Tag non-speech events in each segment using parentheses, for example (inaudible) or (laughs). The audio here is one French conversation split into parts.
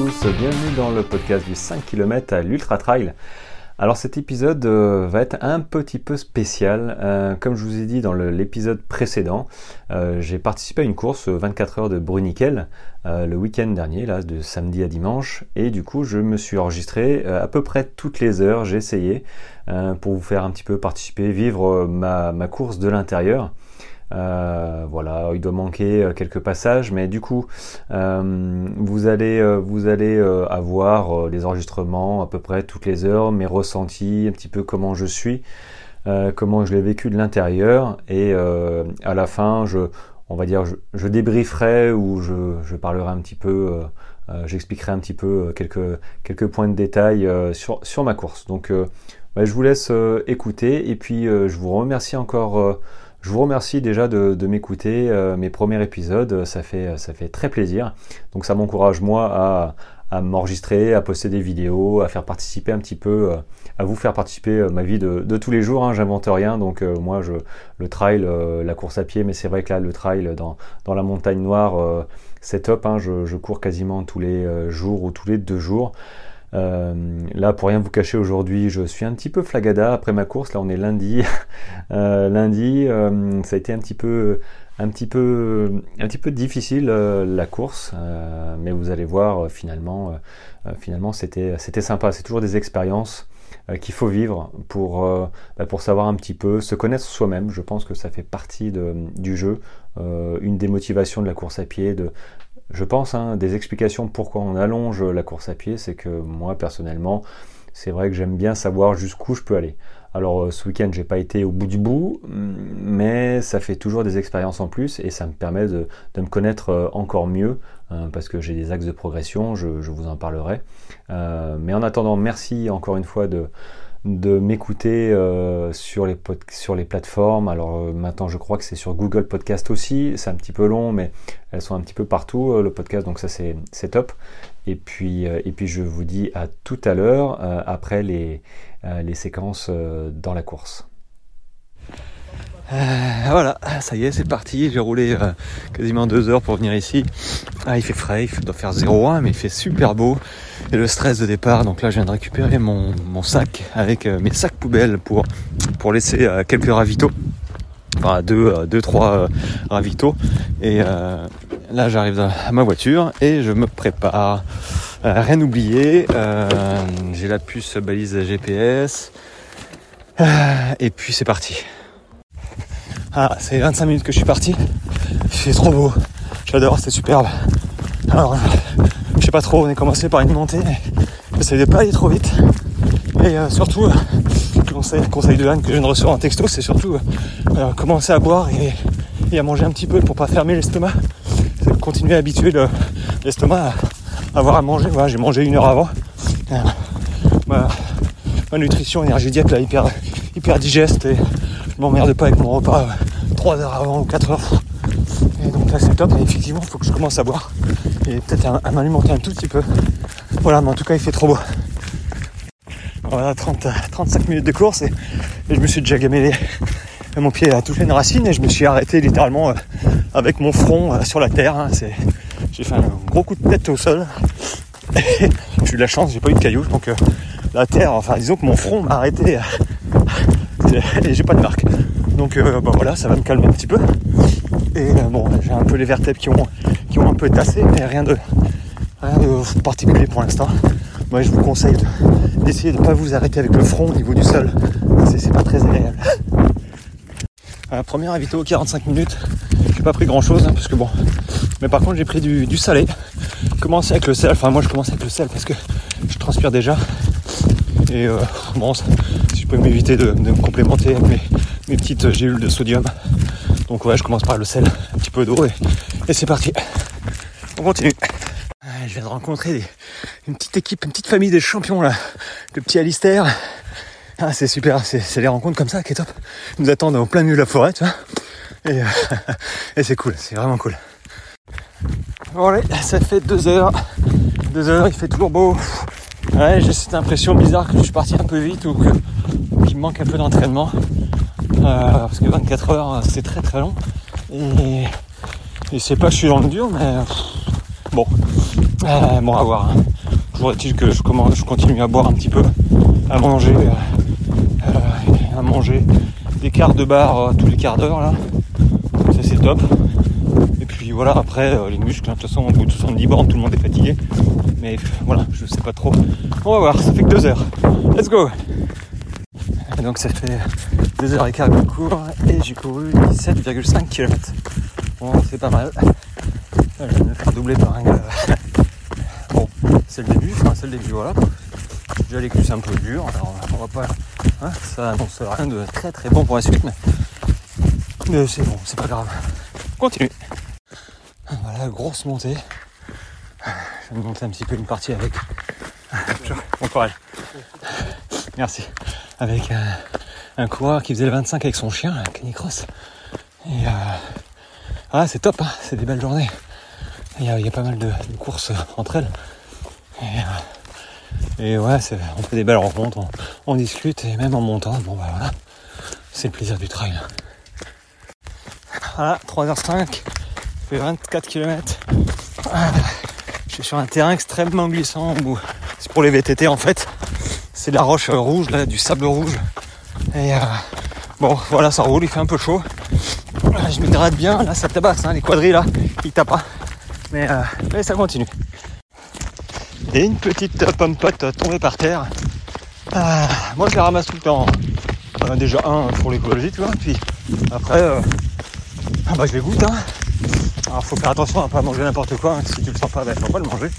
tous, bienvenue dans le podcast du 5 km à l'Ultra Trail. Alors cet épisode euh, va être un petit peu spécial. Euh, comme je vous ai dit dans l'épisode précédent, euh, j'ai participé à une course 24 heures de Bruniquel le week-end dernier, là, de samedi à dimanche, et du coup je me suis enregistré à peu près toutes les heures, j'ai essayé pour vous faire un petit peu participer, vivre ma course de l'intérieur. Euh, voilà, il doit manquer euh, quelques passages, mais du coup, euh, vous allez, vous allez avoir les enregistrements à peu près toutes les heures, mes ressentis, un petit peu comment je suis, comment je l'ai vécu de l'intérieur, et à la fin, je, on va dire, je, débrieferai ou je, parlerai un petit peu. j'expliquerai un petit peu quelques, quelques points de détail sur, sur ma course. Donc bah, je vous laisse écouter et puis je vous remercie encore je vous remercie déjà de, m'écouter, euh, mes premiers épisodes, ça fait, ça fait très plaisir. Donc ça m'encourage moi à, m'enregistrer, à poster des vidéos, à faire participer un petit peu, euh, à vous faire participer euh, ma vie de, tous les jours. Hein, J'invente rien, donc moi je, le trail, la course à pied, mais c'est vrai que là le trail dans, dans la montagne noire, c'est top. Hein, je, cours quasiment tous les jours ou tous les deux jours. Euh, là, pour rien vous cacher, aujourd'hui, je suis un petit peu flagada après ma course. Là, on est lundi. (laughs) Euh, lundi, euh, ça a été un petit peu, difficile la course, mais vous allez voir, finalement, c'était, c'était sympa. C'est toujours des expériences qu'il faut vivre pour, bah, pour savoir un petit peu, se connaître soi-même. Je pense que ça fait partie du jeu. une des motivations de la course à pied, de, je pense, hein, des explications pourquoi on allonge la course à pied, c'est que moi personnellement, c'est vrai que j'aime bien savoir jusqu'où je peux aller. Alors euh, ce week-end, j'ai pas été au bout du bout, mais ça fait toujours des expériences en plus et ça me permet de, me connaître euh, encore mieux hein, parce que j'ai des axes de progression, je, vous en parlerai. Euh, mais en attendant, merci encore une fois de, de m'écouter euh, sur, les sur les plateformes. Alors euh, maintenant je crois que c'est sur Google Podcast aussi, c'est un petit peu long mais elles sont un petit peu partout euh, le podcast donc ça c'est top. Et puis, et puis je vous dis à tout à l'heure après les, les séquences dans la course. Euh, voilà, ça y est, c'est parti. J'ai roulé euh, quasiment deux heures pour venir ici. Ah, il fait frais, il doit faire 0,1, mais il fait super beau. Et le stress de départ, donc là, je viens de récupérer mon, sac avec euh, mes sacs poubelles pour, pour laisser quelques ravitaux. Enfin, deux, deux trois ravitaux. Et là, j'arrive à ma voiture et je me prépare. rien oublié. J'ai la puce balise GPS. et puis, c'est parti. Ah, c'est 25 minutes que je suis parti. C'est trop beau. J'adore, c'est superbe. Alors, je sais pas trop, on est commencé par une montée. J'essaie de pas aller trop vite. Et euh, surtout, le euh, conseil, conseil de Anne que je viens de recevoir en texto, c'est surtout euh, commencer à boire et, à manger un petit peu pour pas fermer l'estomac. Continuer à habituer l'estomac à avoir à manger. Voilà, j'ai mangé une heure avant. Ma, nutrition énergétique là hyper, digeste je m'emmerde pas avec mon repas 3 euh, heures avant ou 4 heures. Et donc là c'est top et effectivement il faut que je commence à boire et peut-être à, m'alimenter un tout petit peu. Voilà mais en tout cas il fait trop beau. Voilà 30, 35 minutes de course et, je me suis déjà gamé mon pied a touché une racine et je me suis arrêté littéralement euh, avec mon front euh, sur la terre. Hein. j'ai fait un gros coup de tête au sol. (laughs) j'ai eu de la chance, j'ai pas eu de cailloux, donc la terre, enfin disons que mon front m'a arrêté (laughs) et j'ai pas de marque. Donc euh, bah voilà, ça va me calmer un petit peu. Et euh, bon, j'ai un peu les vertèbres qui ont, qui ont un peu tassé, mais rien de, rien de particulier pour l'instant. Moi je vous conseille d'essayer de ne pas vous arrêter avec le front au niveau du sol. C'est pas très agréable. Euh, premier invito 45 minutes. J'ai pas pris grand chose hein, parce que bon. Mais par contre j'ai pris du, salé. Commencer avec le sel. Enfin moi je commence avec le sel parce que je transpire déjà. Et bon, m'éviter de, me complémenter avec mes, petites gélules de sodium. Donc ouais, je commence par le sel, un petit peu d'eau et, c'est parti. On continue. Je viens de rencontrer une petite équipe, une petite famille des champions là. Le petit Alistair. Ah, c'est super, c'est les rencontres comme ça qui est top. Nous attendent au plein milieu de la forêt, tu vois. Et, (laughs) et c'est cool, c'est vraiment cool. Bon allez, ça fait deux heures. Deux heures, il fait toujours beau. J'ai cette impression bizarre que je suis parti un peu vite ou qu'il me manque un peu d'entraînement. Euh, parce que 24 heures, c'est très très long. Et, c'est pas que je suis dans le dur, mais bon, Euh, bon, à voir. Hein. Toujours est-il que je, commence, je continue à boire un petit peu, à manger, euh, à manger des quarts de bar tous les quarts d'heure là. Ça c'est top. Et voilà, après les muscles, de toute façon au bout de 70 bornes, tout le monde est fatigué. Mais voilà, je sais pas trop. On va voir, ça fait que deux heures. Let's go donc ça fait 2h15 que je cours et j'ai couru 17,5 km. Bon, c'est pas mal. Je vais me faire doubler par un gars. Bon, c'est le début, enfin c'est le début, voilà. Déjà les c'est un peu dur, alors on va pas. Hein, ça annonce rien de très très bon pour la suite, mais, mais c'est bon, c'est pas grave. Continue. Grosse montée. Je vais monter un petit peu une partie avec. Bon courage. Merci avec un, coureur qui faisait le 25 avec son chien, un canicross. Et euh, ah, c'est top, hein, c'est des belles journées. Il y, a, pas mal de, courses entre elles. Et, euh, ouais, on fait des belles rencontres, on, discute et même en montant, bon bah voilà, c'est le plaisir du trail. Voilà, 3h05, je fais 24 km. je suis sur un terrain extrêmement glissant, c'est pour les VTT en fait c'est la roche rouge, là, du sable rouge. Et euh, bon, voilà, ça roule, il fait un peu chaud. Je me gratte bien, là, ça tabasse, hein, les quadrilles, là, ils tapent pas. Mais, euh, ça continue. Et une petite pomme pote tombée par terre. Euh, moi, je la ramasse tout le temps. déjà, un, pour l'écologie, tu vois. Puis après, ah bah, je les goûte. Hein. Alors, faut faire attention à pas manger n'importe quoi. Hein. Si tu le sens pas, ben, faut pas le manger.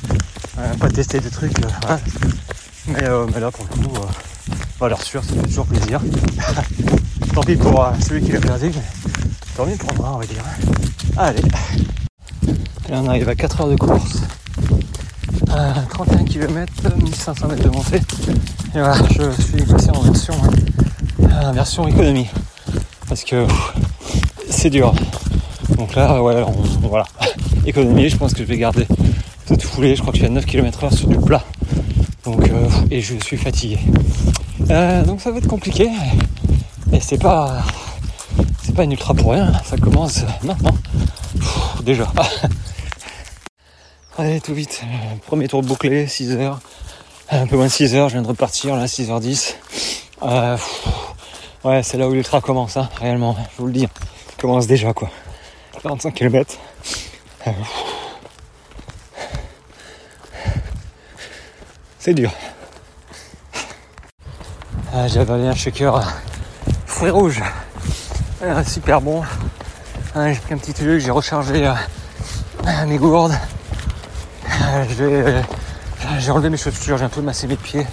pas tester des trucs. Euh, mais, là, pour le coup, euh, valeur sûre, ça fait toujours plaisir. (laughs) tant pis pour euh, celui qui l'a perdu, mais tant mieux pour moi, on va dire. Allez. Et on arrive à 4 heures de course. 31 km, 1500 mètres de montée. Et voilà, je suis passé en version, hein, version économie. Parce que c'est dur. Donc là, ouais, voilà. Économie, je pense que je vais garder cette foulée. Je crois que je suis à 9 km heure sur du plat. Donc, euh, et je suis fatigué. Euh, donc ça va être compliqué. Et c'est pas, c'est pas une ultra pour rien. Ça commence maintenant. déjà. (laughs) Allez, tout vite. Premier tour bouclé, 6 heures. Un peu moins de 6 heures. Je viens de repartir là, 6h10. Euh, ouais, c'est là où l'ultra commence, hein, réellement. Je vous le dis. Commence déjà quoi. 45 km. c'est dur. Ah, J'ai avalé un shaker euh, fruits rouges. Ah, super bon. J'ai pris un petit truc, j'ai rechargé euh, mes gourdes. j'ai enlevé mes chaussures, j'ai un peu massé mes pieds.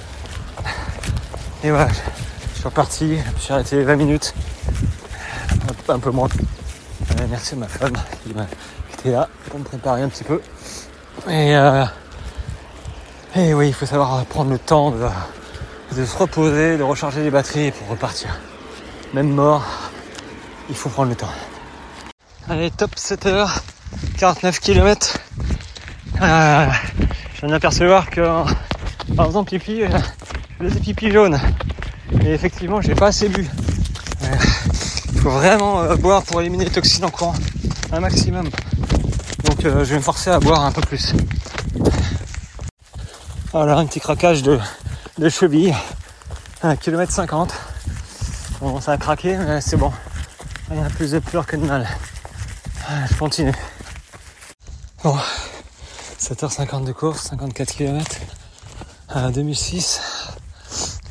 Et voilà, je suis reparti, je me suis arrêté 20 minutes. Un peu moins. Merci à ma femme qui, était là pour me préparer un petit peu. Et euh, oui, il faut savoir prendre le temps de, se reposer, de recharger les batteries pour repartir. Même mort, il faut prendre le temps. Allez, top 7 h 49 km. je viens d'apercevoir que par exemple pipi, euh, je faisais pipi jaune. Et effectivement, j'ai pas assez bu. Euh, il faut vraiment euh, boire pour éliminer les toxines en courant un maximum. Donc je vais me forcer à boire un peu plus. Voilà, un petit craquage de, de cheville. 1 km 50. Bon, ça a craqué, mais c'est bon. Il y a plus de peur que de mal. Je continue. Bon, 7h50 de course, 54 km. À 2006.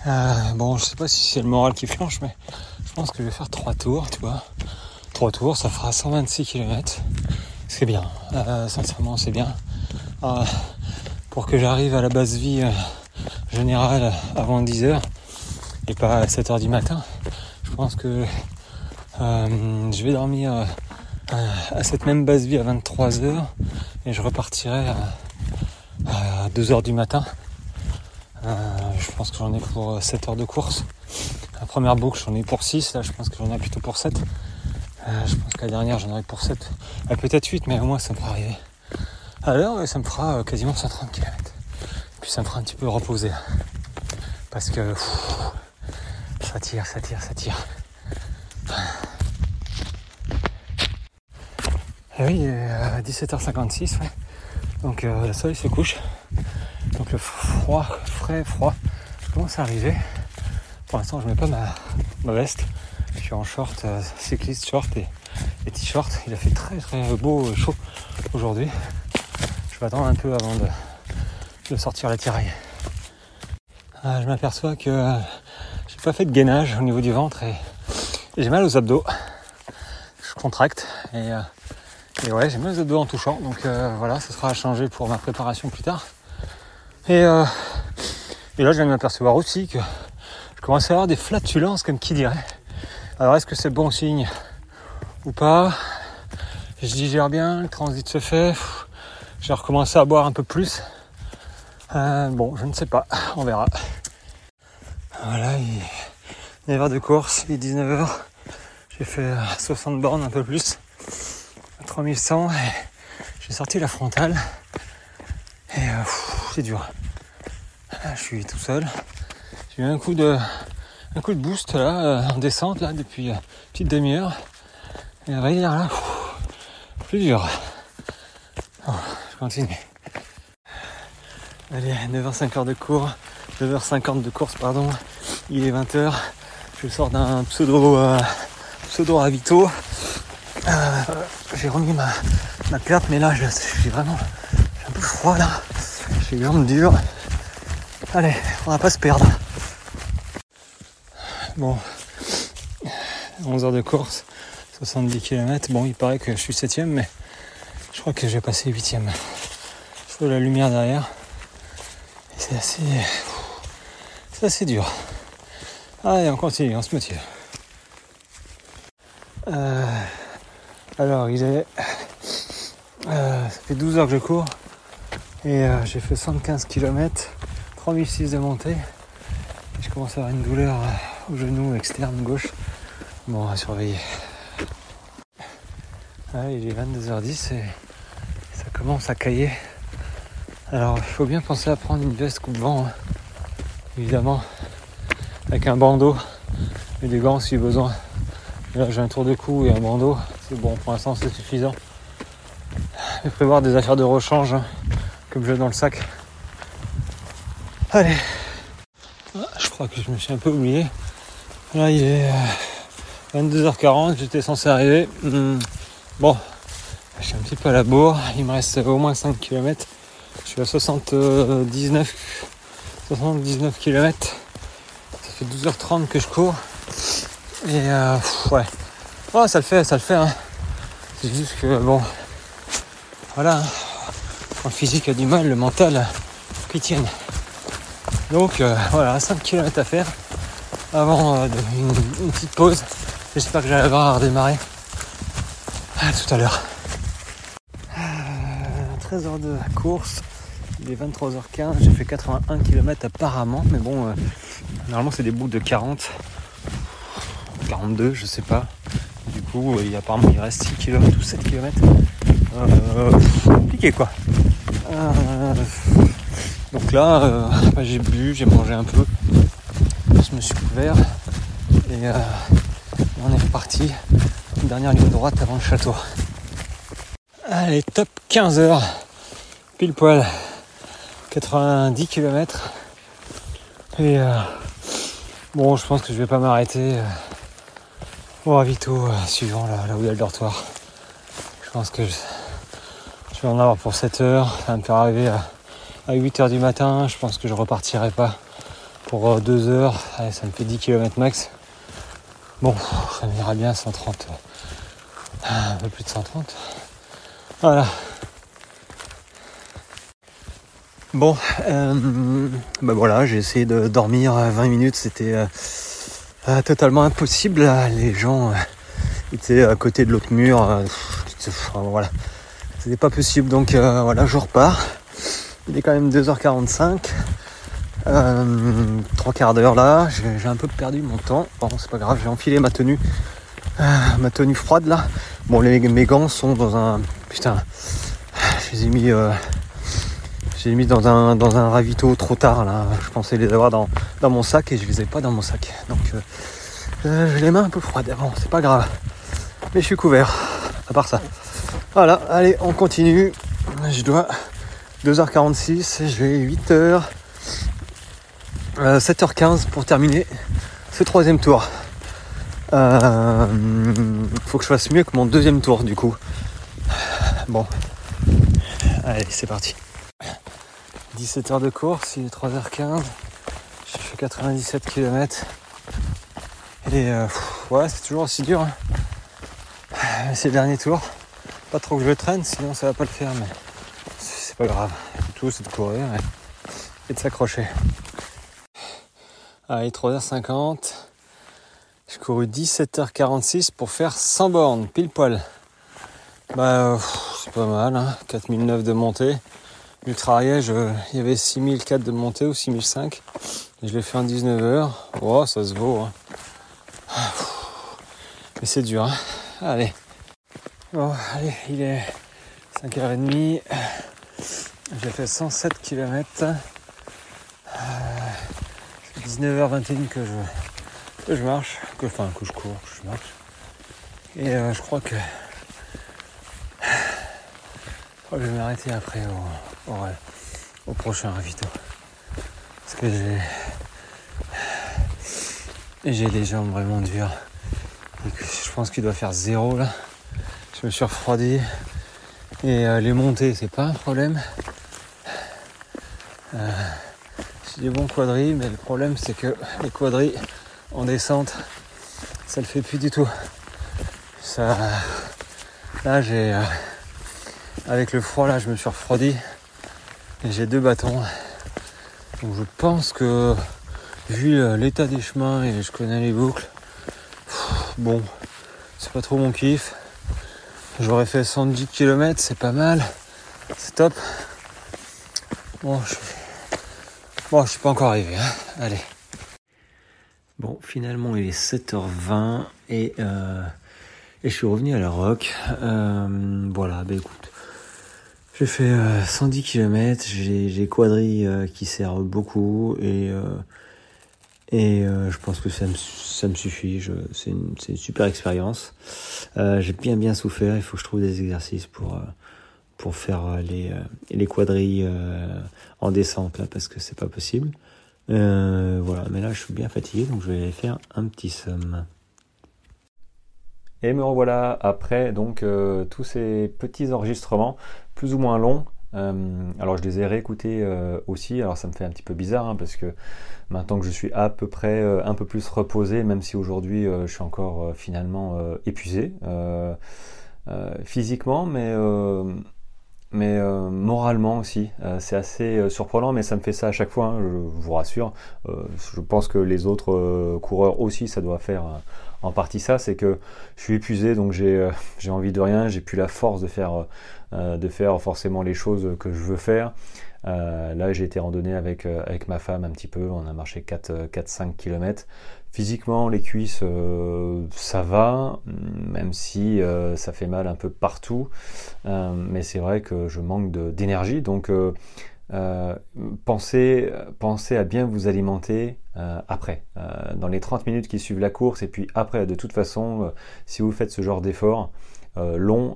Euh, bon, je sais pas si c'est le moral qui flanche, mais pense que je vais faire 3 tours, tu vois. 3 tours, ça fera 126 km. C'est bien. Euh, sincèrement, c'est bien. Euh, pour que j'arrive à la base vie euh, générale avant 10h et pas à 7h du matin. Je pense que euh, je vais dormir à cette même base vie à 23h et je repartirai à, 2h du matin. je pense que j'en ai pour 7 heures de course. Première boucle j'en ai pour 6, là je pense que j'en ai plutôt pour 7. je pense que la dernière j'en aurai pour 7. Peut-être 8 mais au moins ça me fera arriver. Alors ça me fera euh, quasiment 130 km. Puis ça me fera un petit peu reposer. Parce que ça tire, ça tire, ça tire. Et oui, à 17h56, Donc le soleil se couche. Donc le froid, frais, froid commence à arriver. Pour l'instant je mets pas ma, veste. Je suis en short, cycliste short et, t-shirt. Il a fait très très beau, chaud aujourd'hui. Je vais attendre un peu avant de, sortir la tiraille. je m'aperçois que j'ai pas fait de gainage au niveau du ventre et j'ai mal aux abdos. Je contracte et, euh, ouais, j'ai mal aux abdos en touchant. Donc euh, voilà, ce sera à changer pour ma préparation plus tard. Et, euh, et là, je viens de m'apercevoir aussi que je commence à avoir des flatulences, comme qui dirait. Alors, est-ce que c'est bon signe ou pas? Je digère bien, le transit se fait. J'ai recommencé à boire un peu plus. bon, je ne sais pas, on verra. Voilà, il 9h de course, il est 19h. J'ai fait 60 euh, bornes, un peu plus. 3100 et j'ai sorti la frontale. Et euh, c'est dur. je suis tout seul. J'ai eu un coup de un coup de boost là euh, en descente là depuis une petite demi-heure. Et va dire là, plus dur. je continue. Allez, 9h50 de cours, 9h50 de course pardon. Il est 20h. Je sors d'un pseudo, euh, pseudo ravito. Euh, j'ai remis ma, ma perte, mais là, suis vraiment un peu froid là. J'ai les jambes dures. Allez, on va pas se perdre. Bon, 11 heures de course, 70 km. Bon, il paraît que je suis 7 mais je crois que j'ai passé 8 Je vois la lumière derrière. C'est assez, c'est assez dur. Allez, on continue, on se motive. Euh, alors, il est. Euh, ça fait 12 heures que je cours et euh, j'ai fait 115 km, 3006 de montée. Et je commence à avoir une douleur genou externe gauche. Bon, à surveiller. il est 22h10 et ça commence à cailler. Alors, il faut bien penser à prendre une veste coupe-vent, hein. évidemment avec un bandeau et des gants si besoin. là j'ai un tour de cou et un bandeau, c'est bon pour l'instant c'est suffisant. Je vais prévoir des affaires de rechange hein, comme j'ai dans le sac. Allez, ah, je crois que je me suis un peu oublié. Là il est 22h40, euh, j'étais censé arriver. Hmm. Bon, je suis un petit peu à la bourre, il me reste au moins 5 km. Je suis à 79, 79 km fait 12h30 que je cours. Et euh, ouais. Oh, ça le fait, ça le fait. Hein. C'est juste que bon. Voilà. Hein. Quand le physique a du mal, le mental qu'il tienne. Donc euh, voilà, 5 km à faire avant euh, une, petite pause. J'espère que j'arriverai à redémarrer. À tout à l'heure. 13 h de course. Il est 23h15. J'ai fait 81 km apparemment, mais bon, Normalement, c'est des bouts de 40, 42, je sais pas. Du coup, apparemment, il reste 6 km ou 7 km. Euh, compliqué quoi. Euh, donc là, euh, bah, j'ai bu, j'ai mangé un peu. Et on est reparti. Dernière ligne droite avant le château. Allez, top 15 heures. Pile poil. 90 km. Et Bon, je pense que je vais pas m'arrêter euh, au ravito euh, suivant là, où il y a le dortoir. Je pense que je, vais en avoir pour 7 heures. Ça va me faire arriver à, 8 heures du matin. Je pense que je repartirai pas pour 2 euh, heures. Ça me fait 10 km max. Bon, ça m'ira bien 130. Un peu plus de 130. Voilà. Bon, euh, bah voilà, j'ai essayé de dormir 20 minutes, c'était euh, euh, totalement impossible. Les gens étaient à côté de l'autre mur, c'était pas possible. Donc voilà, je repars. Il est quand même 2h45, trois quarts d'heure là. J'ai un peu perdu mon temps. Bon, c'est pas grave, j'ai enfilé ma tenue, ma tenue froide là. Bon, les, mes gants sont dans un putain, je les ai mis j'ai mis dans un, dans un ravito trop tard là. Je pensais les avoir dans, mon sac et je les ai pas dans mon sac. Donc euh, euh, j'ai les mains un peu froides. Bon, c'est pas grave. Mais je suis couvert. À part ça. Voilà, allez, on continue. Je dois 2h46, j'ai 8h, 7h15 pour terminer ce troisième tour. Euh, faut que je fasse mieux que mon deuxième tour du coup. Bon, allez, c'est parti. 17 h de course, il est 3h15. J'ai fait 97 km. Et euh, ouais, c'est toujours aussi dur. Hein. Ces derniers tours. Pas trop que je le traîne, sinon ça va pas le faire, mais c'est pas grave. Tout c'est de courir et, de s'accrocher. Allez, 3h50. J'ai couru 17h46 pour faire 100 bornes, pile poil. Bah, c'est pas mal, hein 4009 de montée. Ultra Ariège, il y avait 6004 de montée ou 6005. je l'ai fait en 19h. Oh, ça se vaut. Hein. Mais c'est dur, hein Allez. Bon, allez, il est 5h30. J'ai fait 107 km. 19h21 que je, que je marche, que, enfin que je cours, que je marche. Et euh, je crois que je vais m'arrêter après au, au, prochain ravito. Parce que j'ai j'ai les jambes vraiment dures. je pense qu'il doit faire zéro là. Je me suis refroidi. Et euh, les montées, c'est pas un problème. Euh, j'ai des bons mais le problème c'est que les quadrilles en descente, ça le fait plus du tout. Ça, là j'ai, euh, avec le froid là, je me suis refroidi et j'ai deux bâtons. Donc je pense que vu l'état des chemins et je connais les boucles, bon, c'est pas trop mon kiff. J'aurais fait 110 km, c'est pas mal, c'est top. Bon, je Bon, je suis pas encore arrivé. Hein. Allez. Bon, finalement, il est 7h20 et, euh, et je suis revenu à la rock. Euh, voilà, bah écoute. J'ai fait 110 km, j'ai quadri euh, qui sert beaucoup et, et je pense que ça me, ça me suffit. C'est une, une, super expérience. j'ai bien bien souffert, il faut que je trouve des exercices pour pour faire euh, les, euh, les quadrilles euh, en descente là parce que c'est pas possible. voilà, mais là je suis bien fatigué donc je vais aller faire un petit somme. Et me revoilà après donc tous ces petits enregistrements plus ou moins longs. alors je les ai réécoutés aussi. Alors ça me fait un petit peu bizarre hein, parce que maintenant que je suis à peu près un peu plus reposé, même si aujourd'hui je suis encore finalement épuisé physiquement, mais mais euh, moralement aussi. Euh, c'est assez euh, surprenant, mais ça me fait ça à chaque fois, hein, je vous rassure. je pense que les autres coureurs aussi, ça doit faire en partie ça, c'est que je suis épuisé, donc j'ai (laughs) envie de rien, j'ai plus la force de faire, de faire forcément les choses que je veux faire. là, j'ai été randonné avec, avec ma femme un petit peu, on a marché 4-5 km. Physiquement, les cuisses, euh, ça va, même si euh, ça fait mal un peu partout. Euh, mais c'est vrai que je manque d'énergie. Donc, pensez, pensez, à bien vous alimenter après, dans les 30 minutes qui suivent la course. Et puis après, de toute façon, si vous faites ce genre d'effort, long,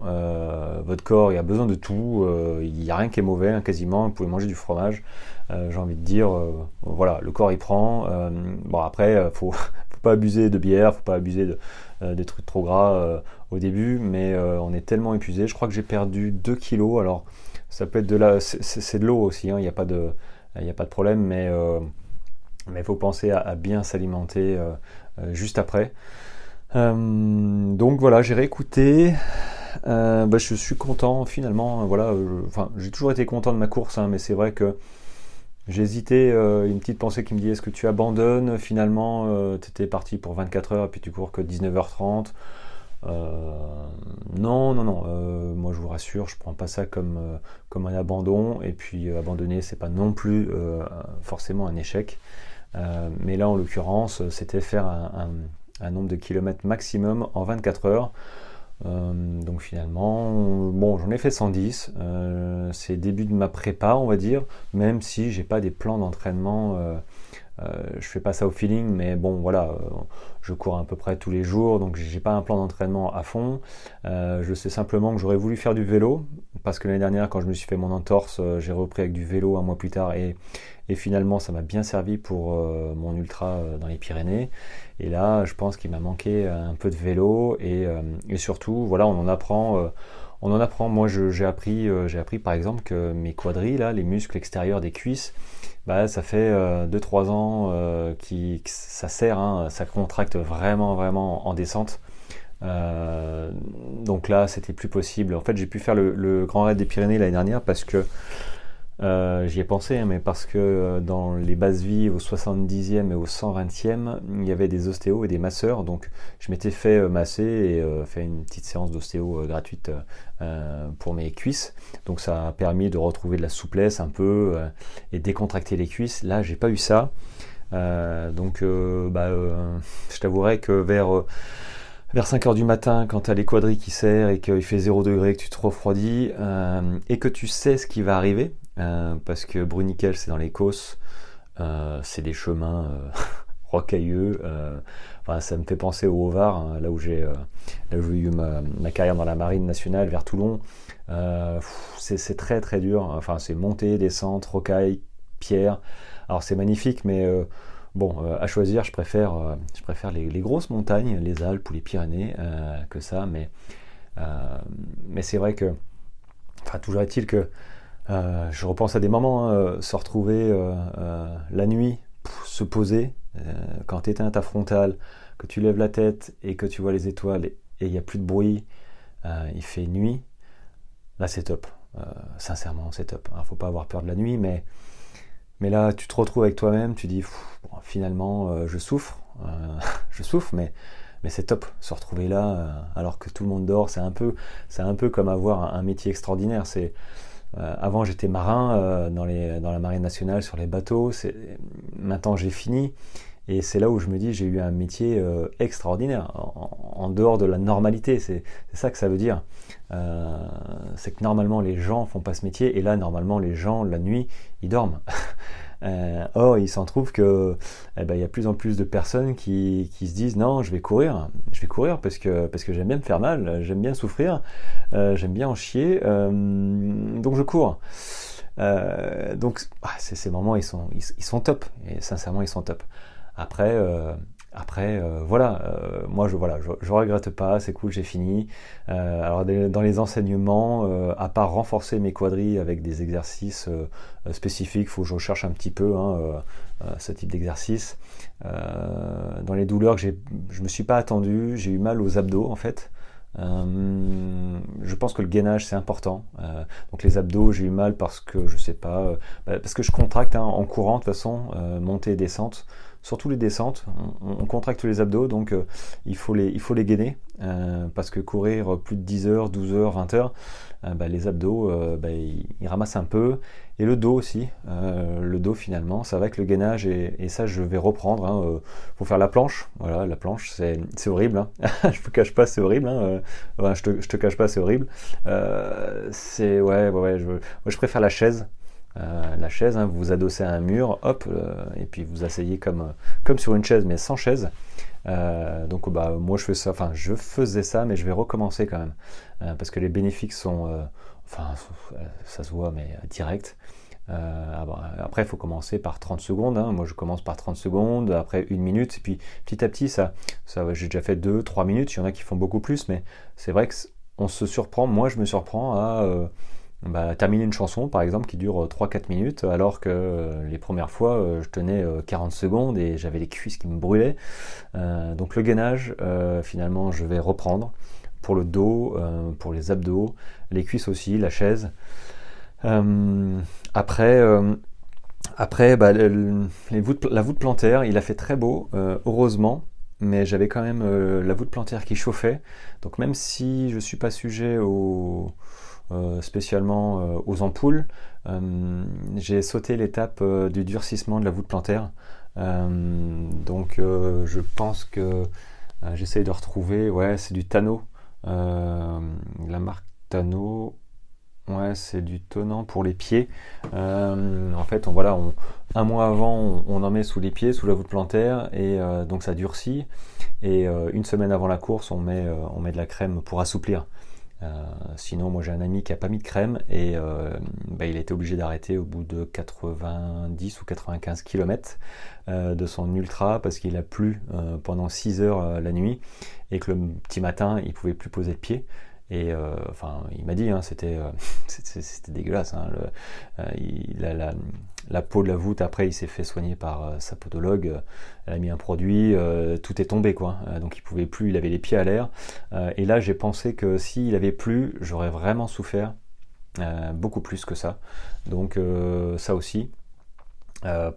votre corps il a besoin de tout, il n'y a rien qui est mauvais hein, quasiment, vous pouvez manger du fromage, euh, j'ai envie de dire, euh, voilà, le corps il prend. Euh, bon après, faut, (laughs) faut pas abuser de bière, faut pas abuser de, des trucs trop gras au début, mais on est tellement épuisé. Je crois que j'ai perdu 2 kilos. Alors ça peut être de la, c'est de l'eau aussi. Hein, il n'y a pas de problème, mais il faut penser à, bien s'alimenter juste après. Donc voilà, j'ai réécouté. Bah, je suis content finalement. Voilà, enfin, j'ai toujours été content de ma course, hein, mais c'est vrai que hésité, euh, une petite pensée qui me dit est-ce que tu abandonnes Finalement, euh, tu étais parti pour 24 heures et puis tu cours que 19h30. Euh, non, non, non. moi, je vous rassure, je prends pas ça comme, comme un abandon. Et puis, abandonner, c'est pas non plus forcément un échec. mais là, en l'occurrence, c'était faire un, nombre de kilomètres maximum en 24 heures. Euh, donc finalement, bon, j'en ai fait 110. Euh, c'est début de ma prépa, on va dire, même si j'ai pas des plans d'entraînement je fais pas ça au feeling, mais bon, voilà, je cours à peu près tous les jours, donc j'ai pas un plan d'entraînement à fond. je sais simplement que j'aurais voulu faire du vélo, parce que l'année dernière, quand je me suis fait mon entorse, j'ai repris avec du vélo un mois plus tard, et, et finalement, ça m'a bien servi pour mon ultra dans les Pyrénées. Et là, je pense qu'il m'a manqué un peu de vélo, et, surtout, voilà, on en apprend on en apprend. Moi, j'ai appris, euh, j'ai appris par exemple que mes quadrilles, là, les muscles extérieurs des cuisses, bah, ça fait 2-3 euh, ans euh, que ça sert, hein, ça contracte vraiment, vraiment en descente. donc là, c'était plus possible. En fait, j'ai pu faire le Grand Raid des Pyrénées l'année dernière parce que euh, j'y ai pensé, hein, mais parce que euh, dans les bases vie au 70e et au 120e, il y avait des ostéos et des masseurs. Donc je m'étais fait euh, masser et fait une petite séance d'ostéo gratuite pour mes cuisses. Donc ça a permis de retrouver de la souplesse un peu et décontracter les cuisses. Là, j'ai pas eu ça. donc bah, je t'avouerai que vers vers 5 heures du matin, quand tu as les quadrilles qui serrent et qu'il fait 0 degré, que tu te refroidis, et que tu sais ce qui va arriver, euh, parce que Bruniquel, c'est dans les Causses, euh, c'est des chemins euh, (laughs) rocailleux. ça me fait penser au Haut-Var, hein, là où j'ai eu ma, carrière dans la marine nationale, vers Toulon. c'est très très dur. Enfin, c'est montée, descente, rocaille, pierre. Alors c'est magnifique, mais bon, à choisir, je préfère, je préfère les, grosses montagnes, les Alpes ou les Pyrénées, que ça. Mais, mais c'est vrai que, enfin, toujours est-il que euh, je repense à des moments, hein, euh, se retrouver euh, la nuit, se poser, quand tu éteins ta frontale, que tu lèves la tête et que tu vois les étoiles et il n'y a plus de bruit, il fait nuit, là c'est top. sincèrement, c'est top. Il ne faut pas avoir peur de la nuit, mais, mais là tu te retrouves avec toi-même, tu dis finalement je souffre, (laughs) je souffre, mais mais c'est top se retrouver là alors que tout le monde dort c'est un peu comme avoir un métier extraordinaire euh, avant, j'étais marin euh, dans, la marine nationale sur les bateaux. Maintenant, j'ai fini. Et c'est là où je me dis, j'ai eu un métier euh, extraordinaire, en, dehors de la normalité. C'est ça que ça veut dire. c'est que normalement, les gens font pas ce métier. Et là, normalement, les gens, la nuit, ils dorment. (laughs) Euh, or, il s'en trouve que eh ben, il y a plus en plus de personnes qui, qui, se disent non, je vais courir, je vais courir parce que parce que j'aime bien me faire mal, j'aime bien souffrir, euh, j'aime bien en chier, euh, donc je cours. donc ah, ces moments ils sont ils, ils, sont top et sincèrement ils sont top. Après après, euh, voilà, euh, moi je voilà, je, regrette pas, c'est cool, j'ai fini. Euh, alors dans les enseignements, à part renforcer mes quadrilles avec des exercices spécifiques, faut que je recherche un petit peu hein, ce type d'exercice. dans les douleurs que je me suis pas attendu, j'ai eu mal aux abdos en fait. je pense que le gainage c'est important. donc les abdos, j'ai eu mal parce que je sais pas, bah, parce que je contracte hein, en courant de toute façon, montée et descente surtout les descentes, on, contracte les abdos, donc euh, il, faut les, il faut les gainer, euh, parce que courir plus de 10 heures, 12 heures, 20 heures, euh, bah, les abdos, bah, ils, ramassent un peu, et le dos aussi, le dos finalement, ça va avec le gainage, et, ça je vais reprendre, il hein, faut faire la planche, voilà, la planche, c'est horrible, hein. (laughs) je te cache pas, c'est horrible, hein, je, te, je te cache pas, c'est horrible, c'est, ouais, ouais, je, je préfère la chaise, euh, la chaise, hein, vous vous adossez à un mur, hop, euh, et puis vous asseyez comme, comme sur une chaise, mais sans chaise. Euh, donc bah, moi je fais ça, enfin je faisais ça, mais je vais recommencer quand même, parce que les bénéfices sont, enfin ça se voit, mais direct. après, il faut commencer par 30 secondes. Hein. Moi, je commence par 30 secondes, après une minute, et puis petit à petit, ça, ça j'ai déjà fait 2-3 minutes. Il y en a qui font beaucoup plus, mais c'est vrai qu'on se surprend. Moi, je me surprends à bah, terminer une chanson par exemple qui dure 3-4 euh, minutes alors que euh, les premières fois euh, je tenais 40 secondes et j'avais les cuisses qui me brûlaient. donc le gainage finalement je vais reprendre pour le dos, pour les abdos, les cuisses aussi, la chaise. après, après bah, les voûtes, la voûte plantaire, il a fait très beau, heureusement, mais j'avais quand même la voûte plantaire qui chauffait. Donc même si je suis pas sujet au euh, spécialement euh, aux ampoules. Euh, j'ai sauté l'étape du durcissement de la voûte plantaire. donc je pense que j'essaye de retrouver, ouais, c'est du Tano, la marque Tano, Ouais, c'est du tonnant pour les pieds. en fait, on, voilà, un mois avant, on, en met sous les pieds, sous la voûte plantaire, et donc ça durcit. Et une semaine avant la course, on met, on met de la crème pour assouplir. Euh, sinon, moi j'ai un ami qui a pas mis de crème et euh, bah, il a été obligé d'arrêter au bout de 90 ou 95 km euh, de son ultra parce qu'il a plu pendant 6 heures la nuit et que le petit matin il pouvait plus poser le pied. Et enfin, il m'a dit, hein, c'était (laughs) dégueulasse. Hein, il a la, la peau de la voûte, après, il s'est fait soigner par euh, sa podologue. Elle a mis un produit, euh, tout est tombé, quoi. Euh, donc il pouvait plus, il avait les pieds à l'air. et là, j'ai pensé que s'il avait plu, j'aurais vraiment souffert. beaucoup plus que ça. Donc ça aussi.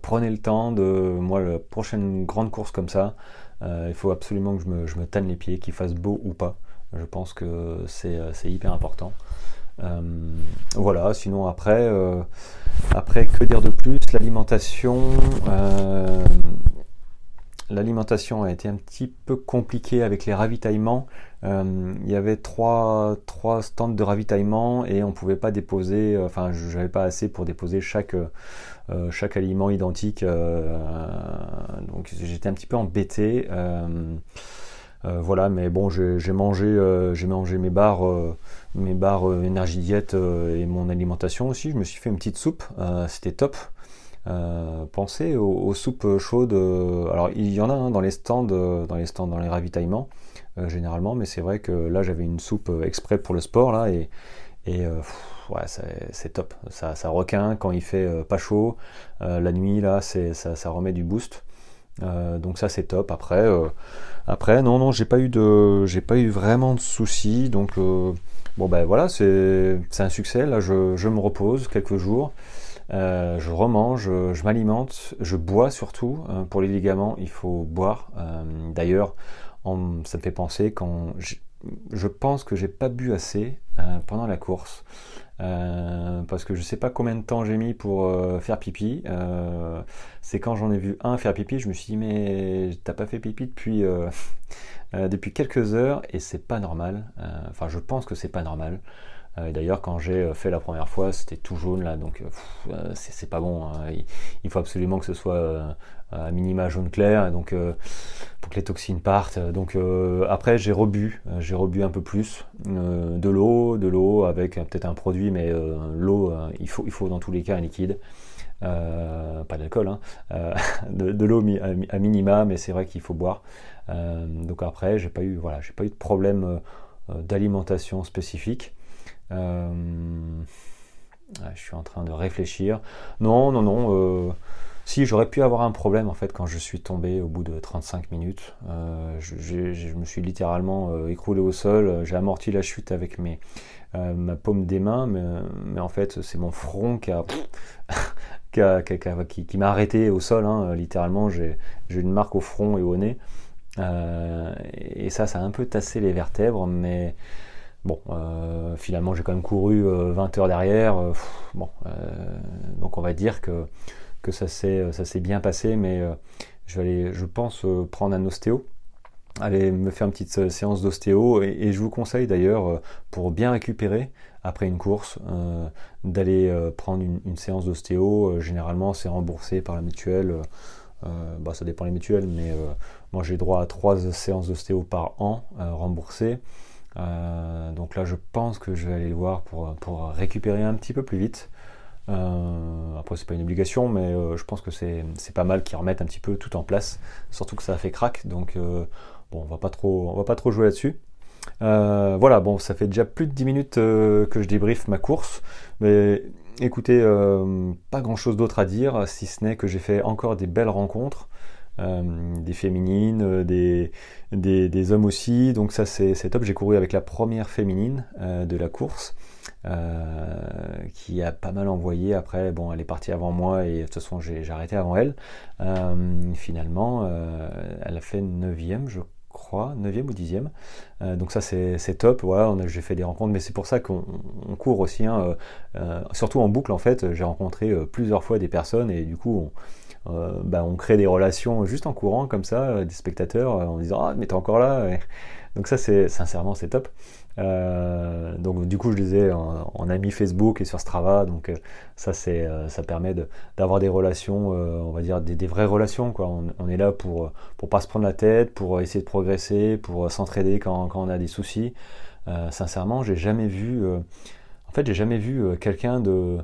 prenez le temps de moi la prochaine grande course comme ça. il faut absolument que je me, je me tanne les pieds, qu'il fasse beau ou pas. Je pense que c'est hyper important. Euh, voilà, sinon après, euh, après, que dire de plus? L'alimentation, euh, l'alimentation a été un petit peu compliquée avec les ravitaillements. il y avait trois, trois stands de ravitaillement et on pouvait pas déposer, enfin je pas assez pour déposer chaque, chaque aliment identique. donc j'étais un petit peu embêté. voilà, mais bon, j'ai mangé, j'ai mangé mes barres mes barres euh, énergie diète euh, et mon alimentation aussi. Je me suis fait une petite soupe, euh, c'était top. pensez aux, soupes chaudes. alors il y en a hein, dans les stands, dans les stands, dans les ravitaillements généralement, mais c'est vrai que là j'avais une soupe exprès pour le sport là et, ouais, c'est top. Ça, ça requin quand il fait pas chaud. la nuit là, ça, ça remet du boost. donc ça c'est top. Après, après non non, j'ai pas eu de, j'ai pas eu vraiment de soucis. Donc Bon ben voilà, c'est un succès. Là, je, me repose quelques jours. Euh, je remange, je, m'alimente, je bois surtout. Euh, pour les ligaments, il faut boire. Euh, d'ailleurs, ça me fait penser quand je, pense que j'ai pas bu assez pendant la course. Parce que je sais pas combien de temps j'ai mis pour faire pipi. c'est quand j'en ai vu un faire pipi, je me suis dit mais t'as pas fait pipi depuis euh, (laughs) depuis quelques heures et c'est pas normal. Euh, enfin, je pense que c'est pas normal. Euh, d'ailleurs, quand j'ai fait la première fois, c'était tout jaune là, donc c'est pas bon. Hein. Il, faut absolument que ce soit à minima jaune clair, donc pour que les toxines partent. Donc après, j'ai rebu, j'ai rebu un peu plus de l'eau, de l'eau avec peut-être un produit, mais l'eau, il faut, il faut dans tous les cas un liquide. pas d'alcool, hein, (laughs) de, l'eau à, minima, mais c'est vrai qu'il faut boire. Euh, donc après, j'ai pas eu, voilà, j'ai pas eu de problème euh, d'alimentation spécifique. Euh, je suis en train de réfléchir. Non, non, non. Si, j'aurais pu avoir un problème en fait quand je suis tombé au bout de 35 minutes. je, me suis littéralement écroulé au sol. J'ai amorti la chute avec mes, ma paume des mains, mais, en fait c'est mon front qui a, (laughs) qui, m'a arrêté au sol. Hein. littéralement, j'ai une marque au front et au nez. Euh, et ça, ça a un peu tassé les vertèbres, mais bon, euh, finalement, j'ai quand même couru 20 euh, heures derrière. bon, donc on va dire que, que ça s'est bien passé, mais je vais aller, je pense, prendre un ostéo aller me faire une petite séance d'ostéo et, je vous conseille d'ailleurs pour bien récupérer après une course d'aller prendre une, séance d'ostéo généralement c'est remboursé par la mutuelle euh, bah, ça dépend les mutuelles, mais euh, moi j'ai droit à trois séances d'ostéo par an euh, remboursées. donc là, je pense que je vais aller le voir pour, pour récupérer un petit peu plus vite. Euh, après, c'est pas une obligation, mais je pense que c'est pas mal qu'ils remettent un petit peu tout en place, surtout que ça a fait crack. Donc, bon, on va pas trop, on va pas trop jouer là-dessus. voilà, bon, ça fait déjà plus de 10 minutes que je débriefe ma course, mais écoutez, euh, pas grand chose d'autre à dire, si ce n'est que j'ai fait encore des belles rencontres, euh, des féminines, euh, des, des, hommes aussi, donc ça c'est top. J'ai couru avec la première féminine de la course. Qui a pas mal envoyé après bon elle est partie avant moi et de toute façon j'ai arrêté avant elle finalement elle a fait 9ème je crois, 9e ou 10e. Euh, donc ça c'est top, voilà, j'ai fait des rencontres, mais c'est pour ça qu'on court aussi, hein, euh, euh, surtout en boucle en fait, j'ai rencontré plusieurs fois des personnes et du coup bah, on crée des relations juste en courant comme ça, des spectateurs en disant ah mais t'es encore là. Donc ça c'est sincèrement c'est top. Euh, donc du coup je les ai en, ami Facebook et sur Strava, donc euh, ça c'est euh, ça permet d'avoir des relations, on va dire des, vraies relations quoi. On, est là pour pour pas se prendre la tête, pour essayer de progresser, pour s'entraider quand, quand, on a des soucis. sincèrement j'ai jamais vu, en fait j'ai jamais vu quelqu'un de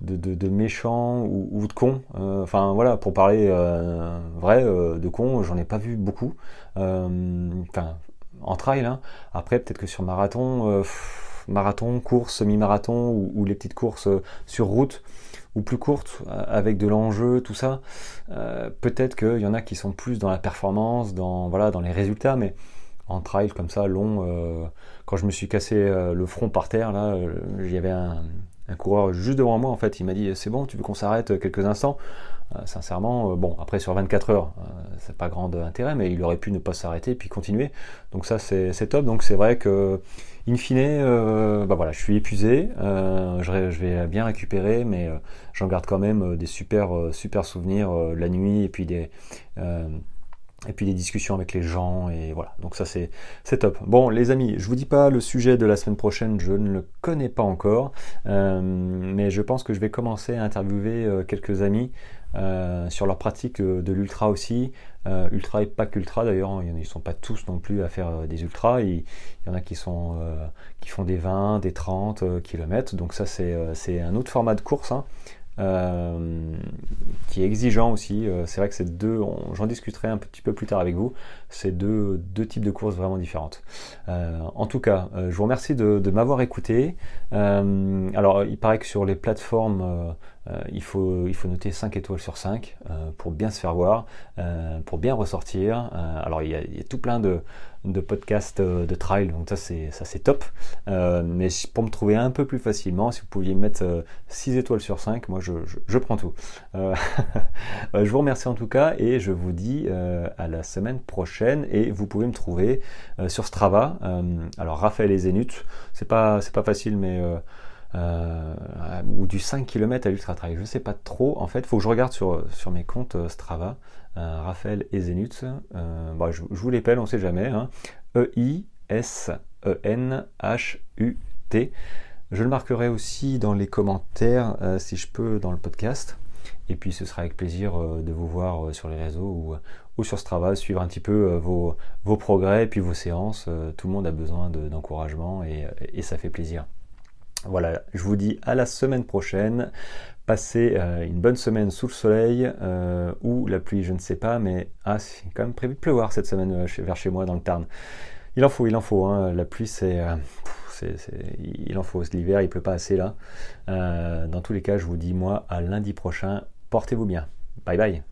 de, ou, de con. enfin voilà, pour parler vrai, de con, j'en ai pas vu beaucoup. Enfin, en trail. Hein. Après, peut-être que sur marathon, euh, marathon, course, semi-marathon ou, les petites courses euh, sur route ou plus courtes euh, avec de l'enjeu, tout ça, peut-être qu'il y en a qui sont plus dans la performance, dans, voilà, dans les résultats, mais en trail comme ça, long, quand je me suis cassé le front par terre, là, il y avait un, un coureur juste devant moi, en fait, il m'a dit c'est bon, tu veux qu'on s'arrête quelques instants? Sincèrement, euh, bon, après sur 24 heures, euh, c'est pas grand intérêt, mais il aurait pu ne pas s'arrêter puis continuer. Donc ça, c'est top. Donc c'est vrai que, in fine, bah voilà, je suis épuisé, je, vais bien récupérer, mais j'en garde quand même des super, super souvenirs la nuit et puis des et puis des discussions avec les gens et voilà donc ça c'est c'est top bon les amis je vous dis pas le sujet de la semaine prochaine je ne le connais pas encore mais je pense que je vais commencer à interviewer quelques amis euh, sur leur pratique de l'ultra aussi. Euh, ultra et pas qu'ultra d'ailleurs, ils ne sont pas tous non plus à faire euh, des ultras. Il, y en a qui, sont, qui font des 20, des 30 km. Donc ça c'est un autre format de course. Hein. Euh, qui est exigeant aussi. Euh, c'est vrai que c'est deux, j'en discuterai un petit peu plus tard avec vous, c'est deux, deux types de courses vraiment différentes. Euh, en tout cas, je vous remercie de m'avoir écouté. alors, il paraît que sur les plateformes, il, faut, il faut noter 5 étoiles sur 5 pour bien se faire voir, pour bien ressortir. alors, il y, a, tout plein de, de podcasts euh, de trail, donc ça c'est top. Euh, mais pour me trouver un peu plus facilement, si vous pouviez mettre 6 euh, étoiles sur 5, moi je, je, prends tout. (laughs) je vous remercie en tout cas et je vous dis à la semaine prochaine et vous pouvez me trouver sur Strava. alors Raphaël et Zénith, c'est pas pas facile mais ou du 5 km à l'ultra trail. Je sais pas trop. En fait, il faut que je regarde sur, sur mes comptes Strava. Euh, Raphaël et Zenut. Euh, bah, je, vous l'épelle, on ne sait jamais. E-I-S-E-N-H-U-T. Je le marquerai aussi dans les commentaires, euh, si je peux, dans le podcast. Et puis ce sera avec plaisir de vous voir sur les réseaux ou, sur Strava, suivre un petit peu vos, progrès et puis vos séances. tout le monde a besoin d'encouragement et, ça fait plaisir. Voilà, je vous dis à la semaine prochaine. Passez euh, une bonne semaine sous le soleil euh, ou la pluie, je ne sais pas, mais ah, c'est quand même prévu de pleuvoir cette semaine euh, vers chez moi dans le Tarn. Il en faut, il en faut. Hein. La pluie, c'est, il en faut. L'hiver, il pleut pas assez là. dans tous les cas, je vous dis moi à lundi prochain. Portez-vous bien. Bye bye.